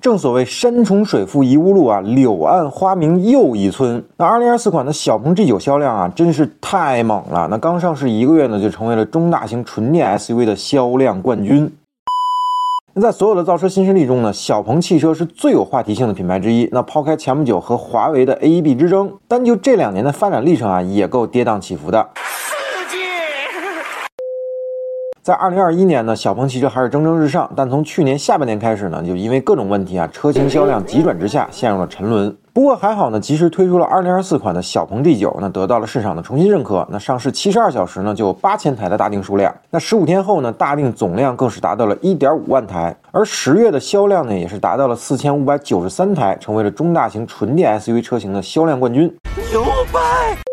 正所谓山重水复疑无路啊，柳暗花明又一村。那二零二四款的小鹏 G9 销量啊，真是太猛了。那刚上市一个月呢，就成为了中大型纯电 SUV 的销量冠军。那在所有的造车新势力中呢，小鹏汽车是最有话题性的品牌之一。那抛开前不久和华为的 AEB 之争，单就这两年的发展历程啊，也够跌宕起伏的。在二零二一年呢，小鹏汽车还是蒸蒸日上，但从去年下半年开始呢，就因为各种问题啊，车型销量急转直下，陷入了沉沦。不过还好呢，及时推出了二零二四款的小鹏 G9，那得到了市场的重新认可。那上市七十二小时呢，就有八千台的大定数量。那十五天后呢，大定总量更是达到了一点五万台，而十月的销量呢，也是达到了四千五百九十三台，成为了中大型纯电 SUV 车型的销量冠军。牛掰！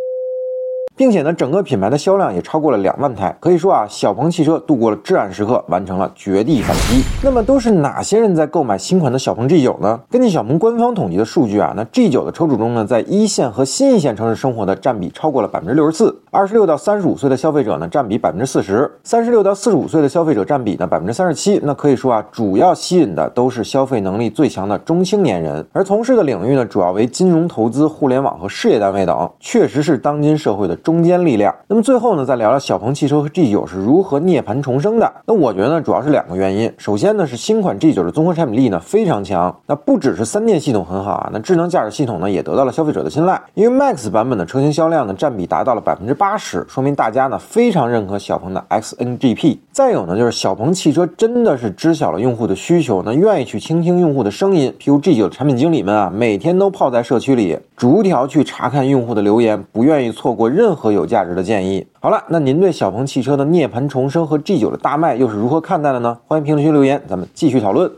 并且呢，整个品牌的销量也超过了两万台，可以说啊，小鹏汽车度过了至暗时刻，完成了绝地反击。那么都是哪些人在购买新款的小鹏 G9 呢？根据小鹏官方统计的数据啊，那 G9 的车主中呢，在一线和新一线城市生活的占比超过了百分之六十四，二十六到三十五岁的消费者呢，占比百分之四十，三十六到四十五岁的消费者占比呢百分之三十七。那可以说啊，主要吸引的都是消费能力最强的中青年人，而从事的领域呢，主要为金融投资、互联网和事业单位等，确实是当今社会的。中坚力量。那么最后呢，再聊聊小鹏汽车和 G9 是如何涅槃重生的。那我觉得呢，主要是两个原因。首先呢，是新款 G9 的综合产品力呢非常强。那不只是三电系统很好啊，那智能驾驶系统呢也得到了消费者的青睐。因为 Max 版本的车型销量呢占比达到了百分之八十，说明大家呢非常认可小鹏的 XNGP。再有呢，就是小鹏汽车真的是知晓了用户的需求，那愿意去倾听用户的声音。譬如 G9 的产品经理们啊，每天都泡在社区里，逐条去查看用户的留言，不愿意错过任何有价值的建议。好了，那您对小鹏汽车的涅槃重生和 G 九的大卖又是如何看待的呢？欢迎评论区留言，咱们继续讨论。